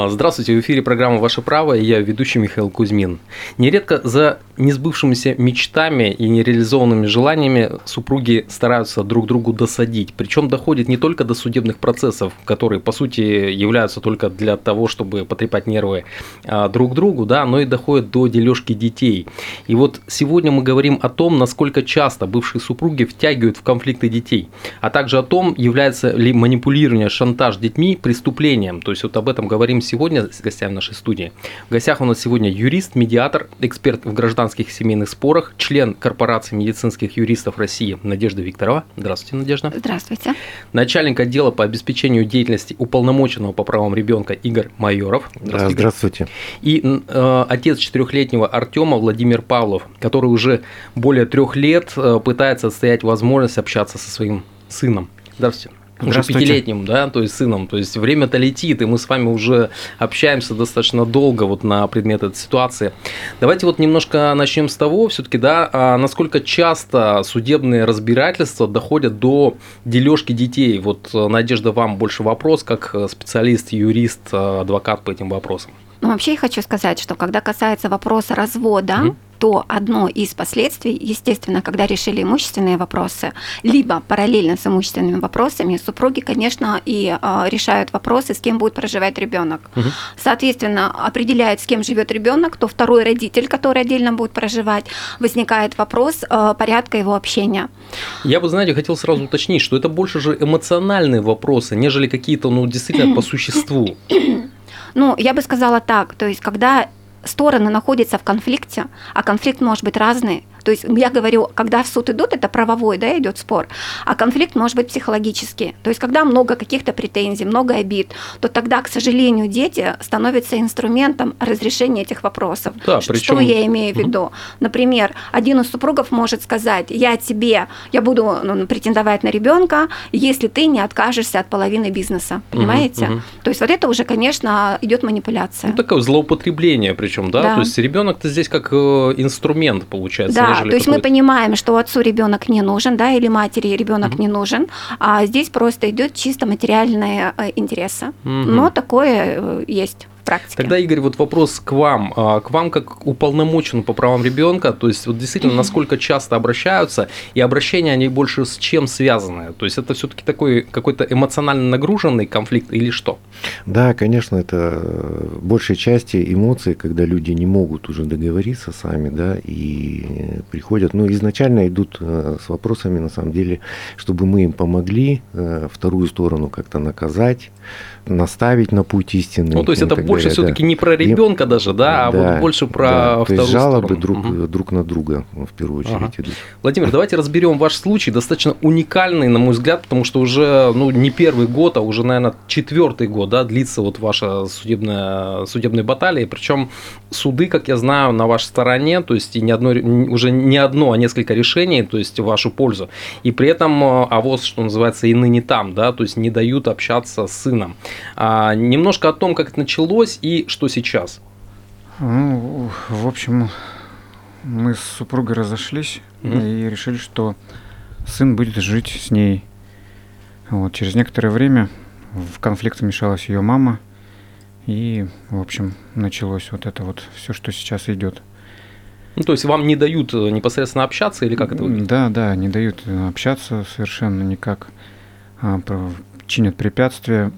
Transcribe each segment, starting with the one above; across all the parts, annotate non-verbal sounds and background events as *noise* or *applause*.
А, здравствуйте, в эфире программа «Ваше право» и я ведущий Михаил Кузьмин. Нередко за несбывшимися мечтами и нереализованными желаниями супруги стараются друг другу досадить. Причем доходит не только до судебных процессов, которые, по сути, являются только для того, чтобы потрепать нервы а, друг другу, да, но и доходит до дележки детей. И вот сегодня мы говорим о том, насколько часто бывшие супруги втягивают в конфликты детей, а также о том, является ли манипулирование, шантаж детьми преступлением. То есть вот об этом говорим сегодня с гостями нашей студии. В гостях у нас сегодня юрист, медиатор, эксперт в гражданских семейных спорах, член корпорации медицинских юристов России Надежда Викторова. Здравствуйте, Надежда. Здравствуйте. Начальник отдела по обеспечению деятельности уполномоченного по правам ребенка Игорь Майоров. Здравствуйте. Да, здравствуйте. И э, отец четырехлетнего Артема Владимир Павлов, который уже более трех лет э, пытается отстоять возможность общаться со своим сыном. Здравствуйте уже пятилетним, да, то есть сыном. То есть время-то летит, и мы с вами уже общаемся достаточно долго вот на предмет этой ситуации. Давайте вот немножко начнем с того, все-таки, да, а насколько часто судебные разбирательства доходят до дележки детей. Вот, Надежда, вам больше вопрос, как специалист, юрист, адвокат по этим вопросам. Ну, вообще я хочу сказать, что когда касается вопроса развода, угу то одно из последствий, естественно, когда решили имущественные вопросы, либо параллельно с имущественными вопросами, супруги, конечно, и э, решают вопросы, с кем будет проживать ребенок. Угу. Соответственно, определяют, с кем живет ребенок, то второй родитель, который отдельно будет проживать, возникает вопрос э, порядка его общения. Я бы, знаете, хотел сразу уточнить, что это больше же эмоциональные вопросы, нежели какие-то, ну, действительно по существу. *clears throat* Ну, я бы сказала так, то есть, когда стороны находятся в конфликте, а конфликт может быть разный, то есть я говорю, когда в суд идут, это правовой, да, идет спор, а конфликт может быть психологический. То есть когда много каких-то претензий, много обид, то тогда, к сожалению, дети становятся инструментом разрешения этих вопросов. Да, причем... Что я имею в виду? Например, один из супругов может сказать, я тебе, я буду ну, претендовать на ребенка, если ты не откажешься от половины бизнеса, понимаете? Угу, угу. То есть вот это уже, конечно, идет манипуляция. Ну такое злоупотребление, причем, да? да. То есть ребенок-то здесь как э, инструмент получается. Да, то есть мы понимаем, что отцу ребенок не нужен, да, или матери ребенок угу. не нужен, а здесь просто идет чисто материальные э, интересы. Угу. Но такое э, есть практике. Тогда, Игорь, вот вопрос к вам. А, к вам как уполномочен по правам ребенка, то есть вот действительно, насколько часто обращаются, и обращения, они больше с чем связаны? То есть это все-таки такой какой-то эмоционально нагруженный конфликт или что? Да, конечно, это большей части эмоции, когда люди не могут уже договориться сами, да, и приходят, ну, изначально идут э, с вопросами, на самом деле, чтобы мы им помогли э, вторую сторону как-то наказать, наставить на путь истины. Ну, то есть это больше все-таки да. не про ребенка и, даже, да, а да, вот больше про да, вторую то есть жалобы сторону. друг, угу. друг на друга в первую очередь ага. идут. Владимир, давайте разберем ваш случай, достаточно уникальный, на мой взгляд, потому что уже ну, не первый год, а уже, наверное, четвертый год да, длится вот ваша судебная, судебная баталия, причем суды, как я знаю, на вашей стороне, то есть и не одно, уже не одно, а несколько решений, то есть в вашу пользу, и при этом э, авоз, что называется, и ныне там, да, то есть не дают общаться с сыном. А, немножко о том, как это началось и что сейчас. Ну, в общем, мы с супругой разошлись mm-hmm. и решили, что сын будет жить с ней. Вот, через некоторое время в конфликт вмешалась ее мама, и, в общем, началось вот это вот все, что сейчас идет. Ну, то есть вам не дают э, непосредственно общаться или как это выглядит? Да, да, не дают общаться совершенно никак. А, чинят препятствия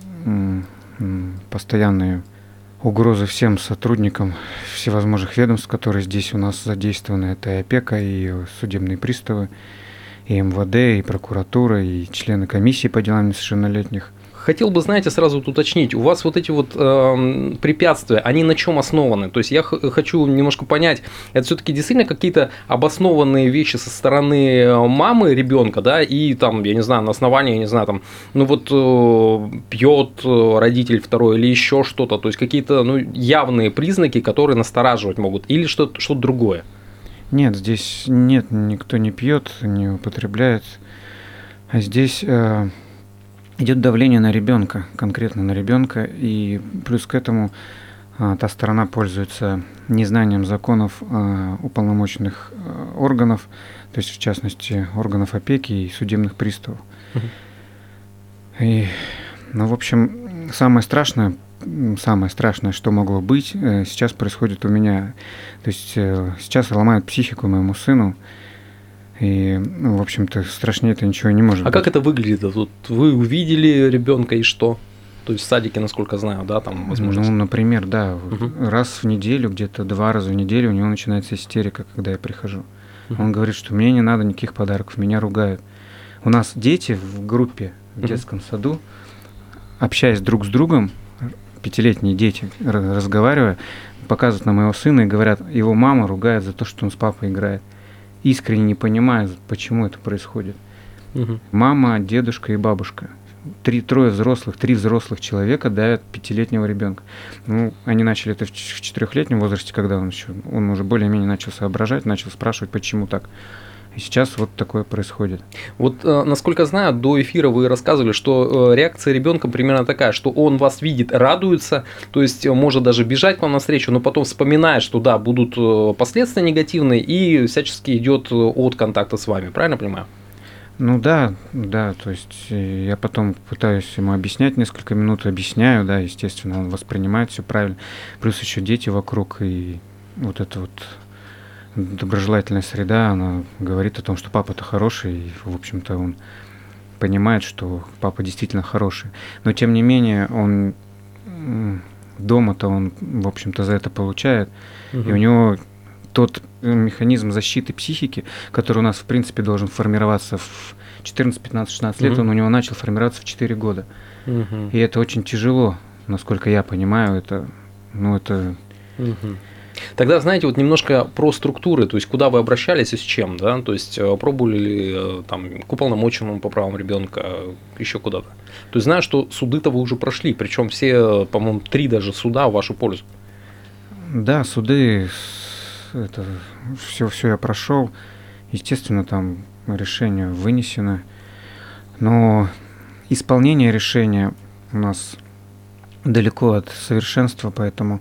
постоянные угрозы всем сотрудникам всевозможных ведомств, которые здесь у нас задействованы. Это и опека, и судебные приставы, и МВД, и прокуратура, и члены комиссии по делам несовершеннолетних. Хотел бы, знаете, сразу вот уточнить, у вас вот эти вот э, препятствия, они на чем основаны? То есть я хочу немножко понять, это все-таки действительно какие-то обоснованные вещи со стороны э, мамы ребенка, да, и там, я не знаю, на основании, я не знаю, там, ну вот э, пьет э, родитель второй или еще что-то, то есть какие-то ну, явные признаки, которые настораживать могут, или что-то что другое? Нет, здесь нет, никто не пьет, не употребляет. А здесь э, идет давление на ребенка, конкретно на ребенка, и плюс к этому а, та сторона пользуется незнанием законов а, уполномоченных а, органов, то есть в частности органов опеки и судебных приставов. И, ну, в общем, самое страшное, самое страшное, что могло быть, э, сейчас происходит у меня. То есть э, сейчас ломают психику моему сыну. И, ну, в общем-то, страшнее это ничего не может А быть. как это выглядит? Вот вы увидели ребенка и что? То есть в садике, насколько знаю, да, там возможно. Ну, например, да, Мгм. раз в неделю, где-то два раза в неделю у него начинается истерика, когда я прихожу. Мгм. Он говорит, что мне не надо никаких подарков, меня ругают. У нас дети в группе в детском саду, общаясь друг с другом, пятилетние дети, ра- разговаривая, показывают на моего сына и говорят, его мама ругает за то, что он с папой играет. Искренне не понимая, почему это происходит. Мгм. Мама, дедушка и бабушка. Три, трое взрослых, три взрослых человека давят пятилетнего ребенка. Ну, они начали это в четырехлетнем возрасте, когда он еще, он уже более-менее начал соображать, начал спрашивать, почему так. И сейчас вот такое происходит. Вот, э, насколько знаю, до эфира вы рассказывали, что э, реакция ребенка примерно такая, что он вас видит, радуется, то есть э, может даже бежать к вам навстречу, но потом вспоминает, что да, будут последствия негативные и всячески идет от контакта с вами, правильно понимаю? Ну да, да, то есть я потом пытаюсь ему объяснять несколько минут, объясняю, да, естественно, он воспринимает все правильно. Плюс еще дети вокруг, и вот это вот доброжелательная среда, она говорит о том, что папа-то хороший, и, в общем-то, он понимает, что папа действительно хороший. Но, тем не менее, он дома-то он, в общем-то, за это получает. И у него тот э, механизм защиты психики, который у нас, в принципе, должен формироваться в 14, 15, 16 лет, Мгм. он у него начал формироваться в 4 года. Мгм. И это очень тяжело, насколько я понимаю, это, ну, это Мгм. Тогда, знаете, вот немножко про структуры, то есть куда вы обращались и с чем, да, то есть э, пробовали ли э, там к уполномоченному по правам ребенка еще куда-то. То есть знаю, что суды-то вы уже прошли, причем все, э, по-моему, три даже суда в вашу пользу. Да, суды, это все, все я прошел. Естественно, там решение вынесено. Но исполнение решения у нас далеко от совершенства, поэтому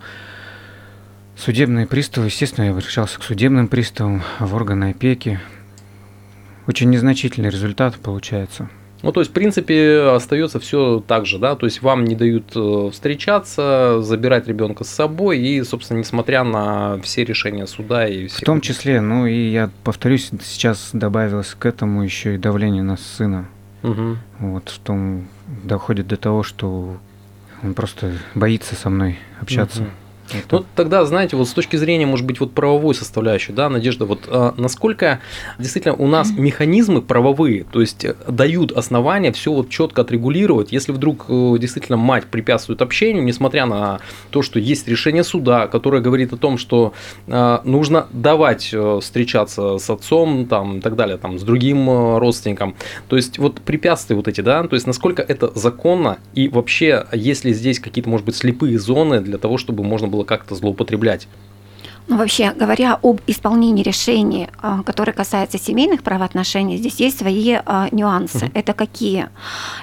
судебные приставы, естественно, я обращался к судебным приставам, в органы опеки. Очень незначительный результат получается. Ну, то есть, в принципе, остается все так же, да, то есть вам не дают э, встречаться, забирать ребенка с собой, и, собственно, несмотря на все решения суда и все. В том числе, ну и я повторюсь, сейчас добавилось к этому еще и давление на сына. Мгм. Вот в том доходит до того, что он просто боится со мной общаться. Мгм. Вот Ну, тогда, знаете, вот с точки зрения, может быть, вот правовой составляющей, да, Надежда, вот а, насколько действительно у нас механизмы правовые, то есть э, дают основания все вот четко отрегулировать, если вдруг э, действительно мать препятствует общению, несмотря на то, что есть решение суда, которое говорит о том, что э, нужно давать встречаться с отцом, там, и так далее, там, с другим родственником, то есть вот препятствия вот эти, да, то есть насколько это законно и вообще, есть ли здесь какие-то, может быть, слепые зоны для того, чтобы можно было как-то злоупотреблять? Ну, вообще говоря об исполнении решений, а, которые касаются семейных правоотношений, здесь есть свои а, нюансы. Мгм. Это какие?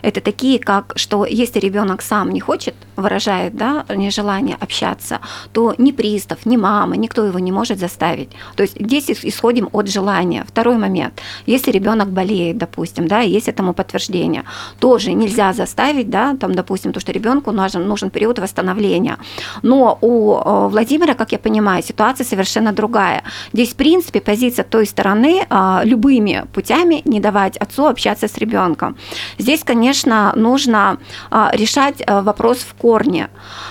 Это такие, как что если ребенок сам не хочет, выражает да, нежелание общаться, то ни пристав, ни мама, никто его не может заставить. То есть здесь ис- исходим от желания. Второй момент. Если ребенок болеет, допустим, да, есть этому подтверждение, тоже нельзя заставить, да, там, допустим, то, что ребенку нужен, нужен период восстановления. Но у э, Владимира, как я понимаю, ситуация совершенно другая. Здесь, в принципе, позиция той стороны а, любыми путями не давать отцу общаться с ребенком. Здесь, конечно, нужно а, решать а, вопрос в корне.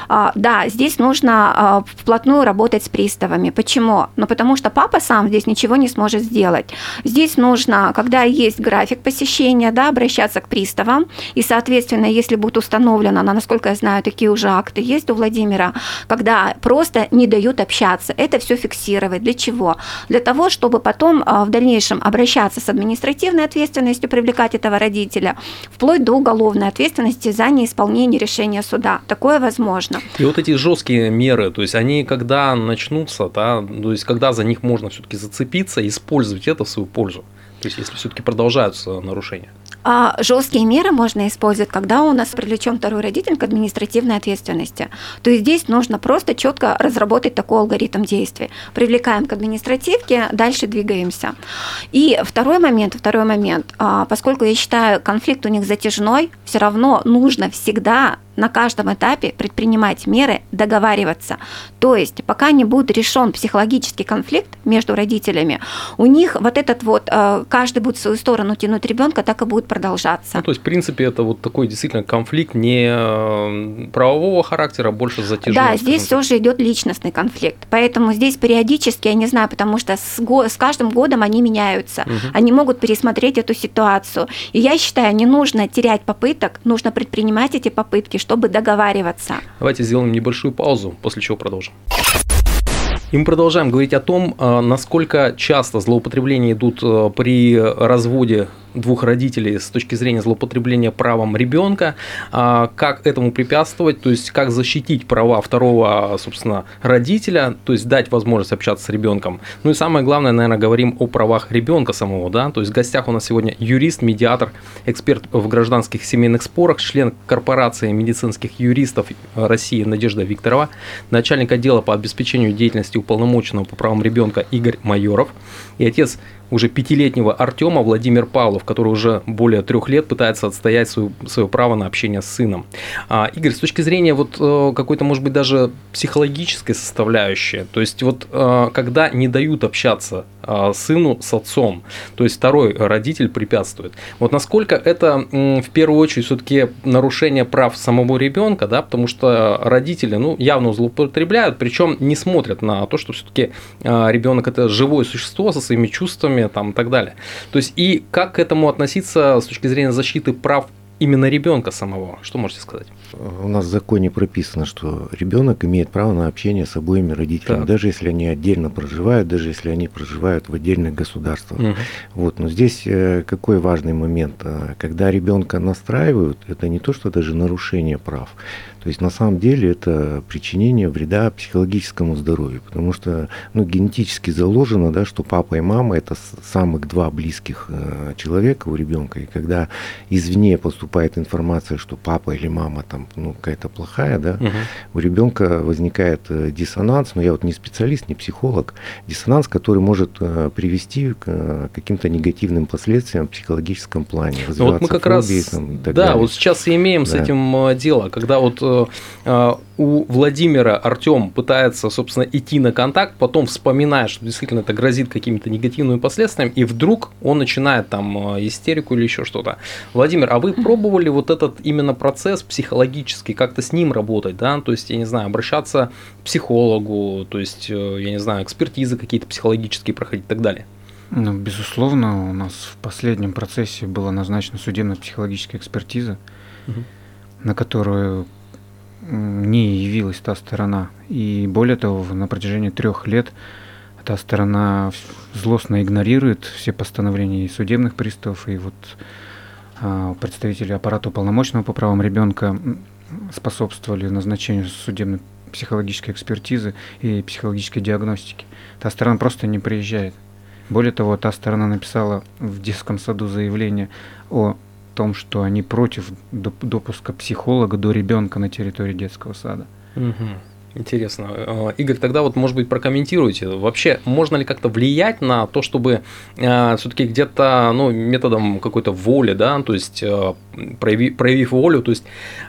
А, Да, здесь нужно вплотную работать с приставами. Почему? Ну, потому что папа сам здесь ничего не сможет сделать. Здесь нужно, когда есть график посещения, да, обращаться к приставам, и, соответственно, если будет установлено, на- насколько я знаю, такие уже акты есть у Владимира, когда просто не дают общаться. Это все фиксировать. Для чего? Для того, чтобы потом а, в дальнейшем обращаться с административной ответственностью, привлекать этого родителя, вплоть до уголовной ответственности за неисполнение решения суда. Такое возможно. И вот эти жесткие меры, то есть они когда начнутся, да, то есть когда за них можно все-таки зацепиться использовать это в свою пользу, то есть если все-таки продолжаются нарушения. А жесткие меры можно использовать, когда у нас привлечен второй родитель к административной ответственности. То есть здесь нужно просто четко разработать такой алгоритм действий. Привлекаем к административке, дальше двигаемся. И второй момент, второй момент, а, поскольку я считаю, конфликт у них затяжной, все равно нужно всегда на каждом этапе предпринимать меры, договариваться. То есть, пока не будет решен психологический конфликт между родителями, у них вот этот вот, э, каждый будет в свою сторону тянуть ребенка, так и будет продолжаться. Ну, то есть, в принципе, это вот такой действительно конфликт не э, правового характера, а больше затяжной. Да, здесь все же идет личностный конфликт. Поэтому здесь периодически, я не знаю, потому что с, го- с каждым годом они меняются. Угу. Они могут пересмотреть эту ситуацию. И я считаю, не нужно терять попыток, нужно предпринимать эти попытки, чтобы договариваться. Давайте сделаем небольшую паузу, после чего продолжим. И мы продолжаем говорить о том, а, насколько часто злоупотребления идут а, при разводе двух родителей с точки зрения злоупотребления правом ребенка, а, как этому препятствовать, то есть как защитить права второго, собственно, родителя, то есть дать возможность общаться с ребенком. Ну и самое главное, наверное, говорим о правах ребенка самого, да, то есть в гостях у нас сегодня юрист, медиатор, эксперт в гражданских семейных спорах, член корпорации медицинских юристов России Надежда Викторова, начальник отдела по обеспечению деятельности уполномоченного по правам ребенка Игорь Майоров и отец уже пятилетнего Артема Владимир Павлов, который уже более трех лет пытается отстоять свое, свое право на общение с сыном. А, Игорь, с точки зрения вот э, какой-то, может быть, даже психологической составляющей, то есть вот э, когда не дают общаться сыну с отцом, то есть второй родитель препятствует, вот насколько это в первую очередь все-таки нарушение прав самого ребенка, да, потому что родители, ну, явно злоупотребляют, причем не смотрят на то, что все-таки ребенок это живое существо со своими чувствами, там, и так далее. То есть и как к этому относиться с точки зрения защиты прав именно ребенка самого? Что можете сказать? У нас в законе прописано, что ребенок имеет право на общение с обоими родителями, так. даже если они отдельно проживают, даже если они проживают в отдельных государствах. Угу. Вот, но здесь э, какой важный момент? Э, когда ребенка настраивают, это не то, что даже нарушение прав. То есть на самом деле это причинение вреда психологическому здоровью, потому что ну, генетически заложено, да, что папа и мама это самых два близких э, человека у ребенка. И когда извне поступает информация, что папа или мама там ну, какая-то плохая, да, угу. у ребенка возникает э, диссонанс, но я вот не специалист, не психолог, диссонанс, который может э, привести к э, каким-то негативным последствиям в психологическом плане. Ну, вот мы как фобии, раз, там, и так да, далее. вот сейчас и имеем да. с этим э, дело, когда вот э, у Владимира Артем пытается, собственно, идти на контакт, потом вспоминает, что действительно это грозит какими-то негативными последствиями, и вдруг он начинает там э, истерику или еще что-то. Владимир, а вы пробовали вот этот именно процесс психологический, как-то с ним работать, да, то есть, я не знаю, обращаться к психологу, то есть, э, я не знаю, экспертизы какие-то психологические проходить и так далее? Ну, безусловно, у нас в последнем процессе была назначена судебно-психологическая экспертиза, угу. на которую не явилась та сторона. И более того, на протяжении трех лет та сторона злостно игнорирует все постановления и судебных приставов, и вот а, представители аппарата уполномоченного по правам ребенка способствовали назначению судебной психологической экспертизы и психологической диагностики. Та сторона просто не приезжает. Более того, та сторона написала в детском саду заявление о том, что они против допуска психолога до ребенка на территории детского сада. Угу. Интересно. Э, Игорь, тогда вот, может быть, прокомментируйте. Вообще, можно ли как-то влиять на то, чтобы э, все-таки где-то, ну, методом какой-то воли, да, то есть э, проявив, проявив волю, то есть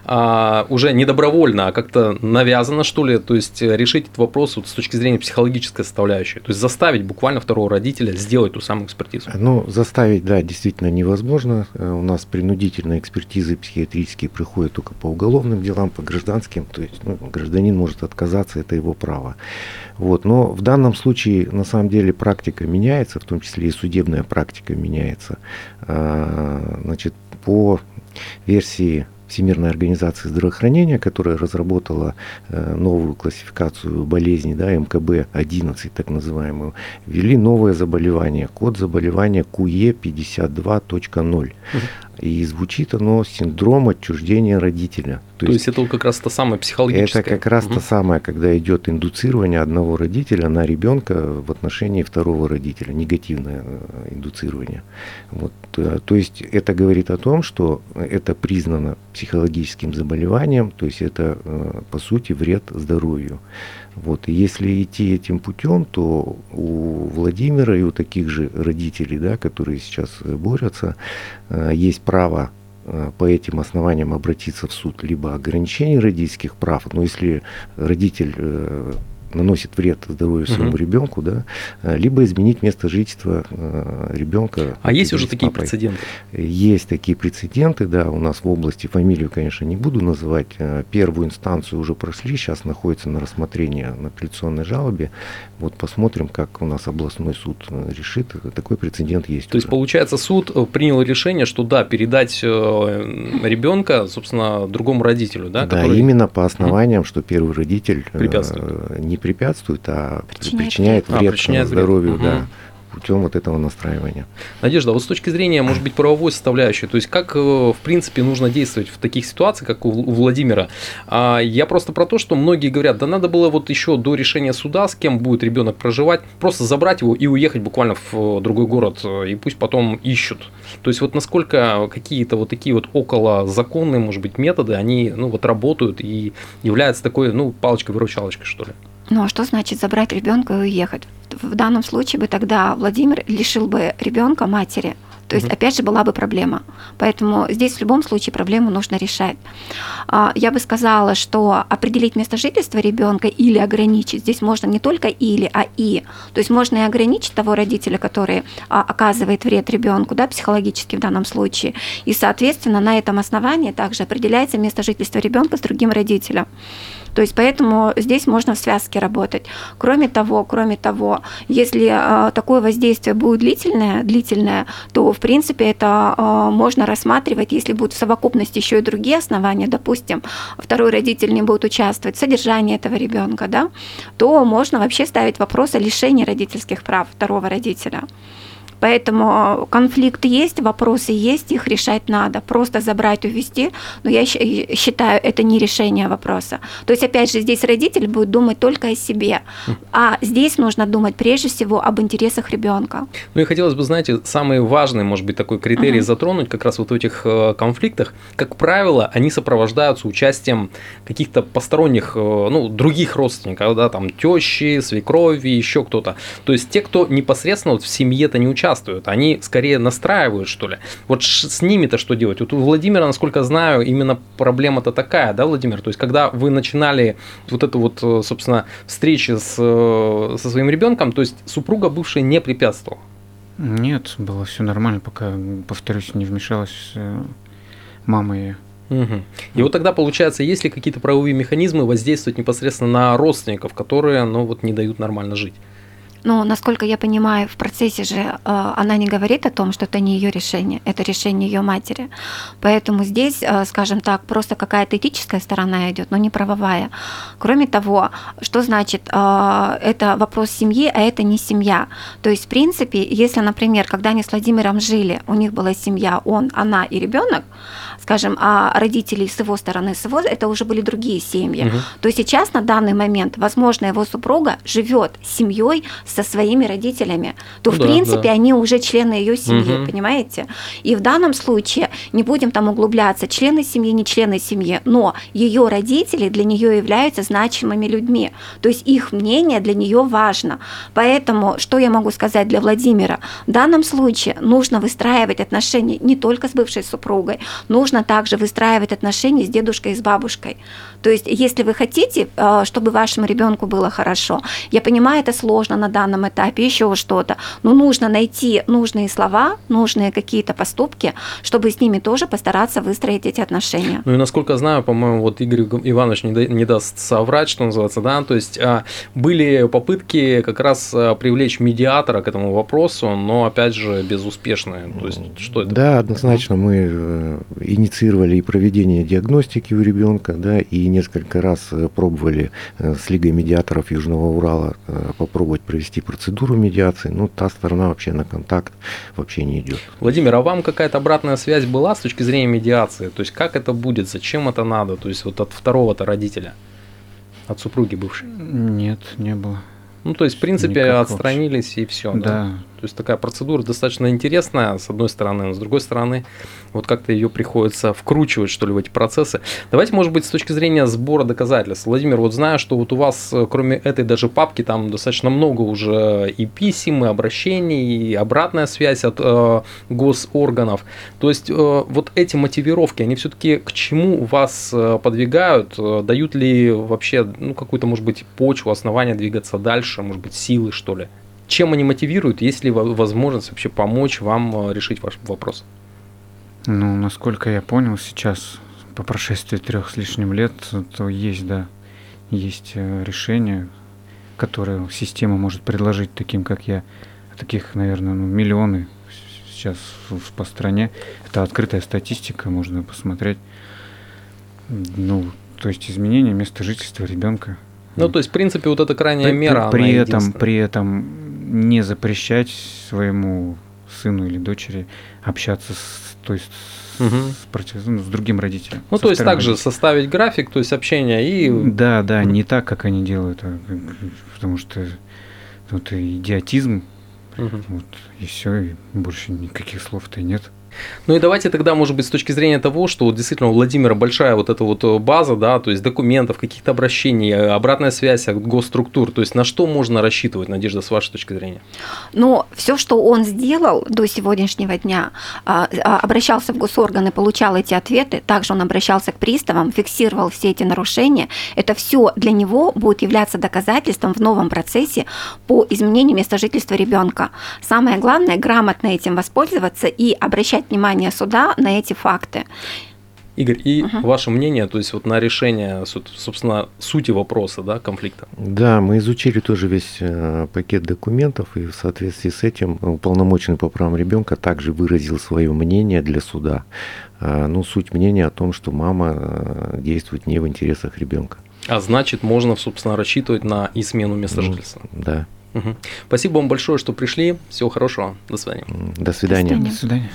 э, уже не добровольно, а как-то навязано, что ли, то есть решить этот вопрос вот с точки зрения психологической составляющей, то есть заставить буквально второго родителя сделать ту самую экспертизу. Ну, заставить, да, действительно невозможно. Э, у нас принудительные экспертизы психиатрические приходят только по уголовным делам, по гражданским, то есть ну, гражданин может от отказаться, это его право. Вот. Но в данном случае, на самом деле, практика меняется, в том числе и судебная практика меняется. А, значит, по версии Всемирной организации здравоохранения, которая разработала э, новую классификацию болезней, да, МКБ-11 так называемую, ввели новое заболевание, код заболевания QE52.0. Угу. И звучит оно синдром отчуждения родителя. То, То есть, есть это как раз то самое психологическое. Это как раз угу. то самое, когда идет индуцирование одного родителя на ребенка в отношении второго родителя, негативное э, индуцирование. Вот. Э, то есть это говорит о том, что это признано психологическим заболеванием, то есть это э, по сути вред здоровью. Вот. И если идти этим путем, то у Владимира и у таких же родителей, да, которые сейчас борются, есть право Э, по этим основаниям обратиться в суд либо ограничение родительских прав, но если родитель э, наносит вред здоровью своему угу. ребенку, да, э, либо изменить место жительства э, ребенка. А есть уже такие прецеденты? Есть такие прецеденты, да, у нас в области, фамилию, конечно, не буду называть, э, первую инстанцию уже прошли, сейчас находится на рассмотрении на апелляционной жалобе, вот посмотрим, как у нас областной суд решит, такой прецедент есть. То уже. есть, получается, суд принял решение, что да, передать ребенка, собственно, другому родителю, да? Да, который... именно по основаниям, что первый родитель не препятствует, а причиняет, причиняет вред, а, причиняет здоровью, вред. да. Угу путем вот этого настраивания. Надежда, а вот с точки зрения, может быть, правовой составляющей, то есть как, э, в принципе, нужно действовать в таких ситуациях, как у Владимира? А, я просто про то, что многие говорят, да надо было вот еще до решения суда, с кем будет ребенок проживать, просто забрать его и уехать буквально в другой город, э, и пусть потом ищут. То есть вот насколько какие-то вот такие вот около законные, может быть, методы, они, ну, вот работают и являются такой, ну, палочкой-выручалочкой, что ли? Ну а что значит забрать ребенка и уехать? В данном случае бы тогда Владимир лишил бы ребенка матери. То есть, опять же, была бы проблема. Поэтому здесь в любом случае проблему нужно решать. А, я бы сказала, что определить место жительства ребенка или ограничить, здесь можно не только или, а и. То есть можно и ограничить того родителя, который а, оказывает вред ребенку, да, психологически в данном случае. И, соответственно, на этом основании также определяется место жительства ребенка с другим родителем. То есть поэтому здесь можно в связке работать. Кроме того, кроме того, если э, такое воздействие будет длительное, длительное, то в принципе это э, можно рассматривать, если будут в совокупности еще и другие основания, допустим, второй родитель не будет участвовать в содержании этого ребенка, да, то можно вообще ставить вопрос о лишении родительских прав второго родителя. Поэтому конфликт есть, вопросы есть, их решать надо. Просто забрать, увести, но я считаю, это не решение вопроса. То есть, опять же, здесь родитель будет думать только о себе, а здесь нужно думать прежде всего об интересах ребенка. Ну и хотелось бы, знаете, самый важный, может быть, такой критерий угу. затронуть как раз вот в этих э, конфликтах. Как правило, они сопровождаются участием каких-то посторонних, э, ну, других родственников, да, там, тещи, свекрови, еще кто-то. То есть те, кто непосредственно вот в семье-то не участвует, участвуют, они скорее настраивают, что ли. Вот с ними-то что делать? Вот у Владимира, насколько знаю, именно проблема-то такая, да, Владимир? То есть, когда вы начинали вот эту вот, э, собственно, встречи с, э, со своим ребенком, то есть супруга бывшая не препятствовала? Нет, было все нормально, пока, повторюсь, не вмешалась э, мама и Угу. И вот тогда получается, есть ли какие-то правовые механизмы воздействовать непосредственно на родственников, которые, ну вот, не дают нормально жить? Но, насколько я понимаю, в процессе же э, она не говорит о том, что это не ее решение, это решение ее матери. Поэтому здесь, э, скажем так, просто какая-то этическая сторона идет, но не правовая. Кроме того, что значит, э, это вопрос семьи, а это не семья. То есть, в принципе, если, например, когда они с Владимиром жили, у них была семья, он, она и ребенок, скажем, а родителей с его стороны, с его, это уже были другие семьи, угу. то сейчас на данный момент, возможно, его супруга живет семьей со своими родителями, то ну, в да, принципе да. они уже члены ее семьи, угу. понимаете? И в данном случае не будем там углубляться, члены семьи, не члены семьи, но ее родители для нее являются значимыми людьми, то есть их мнение для нее важно. Поэтому что я могу сказать для Владимира? В данном случае нужно выстраивать отношения не только с бывшей супругой, нужно также выстраивать отношения с дедушкой и с бабушкой. То есть, если вы хотите, э, чтобы вашему ребенку было хорошо, я понимаю, это сложно на данном этапе, еще что-то, но нужно найти нужные слова, нужные какие-то поступки, чтобы с ними тоже постараться выстроить эти отношения. Ну и насколько знаю, по-моему, вот Игорь Иванович не, да, не даст соврать, что называется, да, то есть а, были попытки как раз а, привлечь медиатора к этому вопросу, но опять же безуспешные. То есть что это? Да, однозначно мы э, инициировали и проведение диагностики у ребенка, да, и несколько раз э, пробовали э, с Лигой медиаторов Южного Урала попробовать провести провести процедуру медиации, ну, та сторона вообще на контакт вообще не идет. Владимир, а вам какая-то обратная связь была с точки зрения медиации? То есть как это будет, зачем это надо? То есть вот от второго-то родителя, от супруги бывшей? Нет, не было. Ну, то есть, в принципе, Никак отстранились и все. Да. Да. То есть такая процедура достаточно интересная, с одной стороны, но с другой стороны, вот как-то ее приходится вкручивать, что ли, в эти процессы. Давайте, может быть, с точки зрения сбора доказательств. Владимир, вот знаю, что вот у вас, э, кроме этой даже папки, там достаточно много уже и писем, и обращений, и обратная связь от э, госорганов. То есть э, вот эти мотивировки, они все-таки к чему вас э, подвигают? Э, Дают ли вообще, ну, какую-то, может быть, почву, основания двигаться дальше, может быть, силы, что ли? Чем они мотивируют? Есть ли во- возможность вообще помочь вам э, решить ваш вопрос? Ну, насколько я понял сейчас, по прошествии трех с лишним лет, то есть, да, есть э, решение, которое система может предложить таким, как я. Таких, наверное, ну, миллионы сейчас по стране. Это открытая статистика, можно посмотреть. Ну, то есть изменение места жительства ребенка. Ну, то есть, в принципе, вот эта крайняя при, мера, при она этом, при этом не запрещать своему сыну или дочери общаться с, то есть с, Мгм. с против- ну, с другим родителем. Ну, то есть, также родителем. составить график, то есть, общения и... Да, да, не так, как они делают, а потому что это идиотизм, Мгм. вот, и все, и больше никаких слов-то и нет. Ну и давайте тогда, может быть, с точки зрения того, что вот действительно у Владимира большая вот эта вот э, база, да, то есть документов, каких-то обращений, э, обратная связь от госструктур, то есть на что можно рассчитывать, Надежда, с вашей точки зрения? Но все, что он сделал до сегодняшнего дня, а, а, обращался в госорганы, получал эти ответы, также он обращался к приставам, фиксировал все эти нарушения, это все для него будет являться доказательством в новом процессе по изменению места жительства ребенка. Самое главное грамотно этим воспользоваться и обращать внимание суда на эти факты. Игорь, и Мгм. ваше мнение, то есть вот на решение, собственно, сути вопроса, да, конфликта? Да, мы изучили тоже весь э, пакет документов, и в соответствии с этим уполномоченный по правам ребенка также выразил свое мнение для суда. А, ну, суть мнения о том, что мама э, действует не в интересах ребенка. А значит, можно, собственно, рассчитывать на измену места Ну, жительства. Да. Спасибо вам большое, что пришли. Всего хорошего. До свидания. До свидания. свидания. До свидания.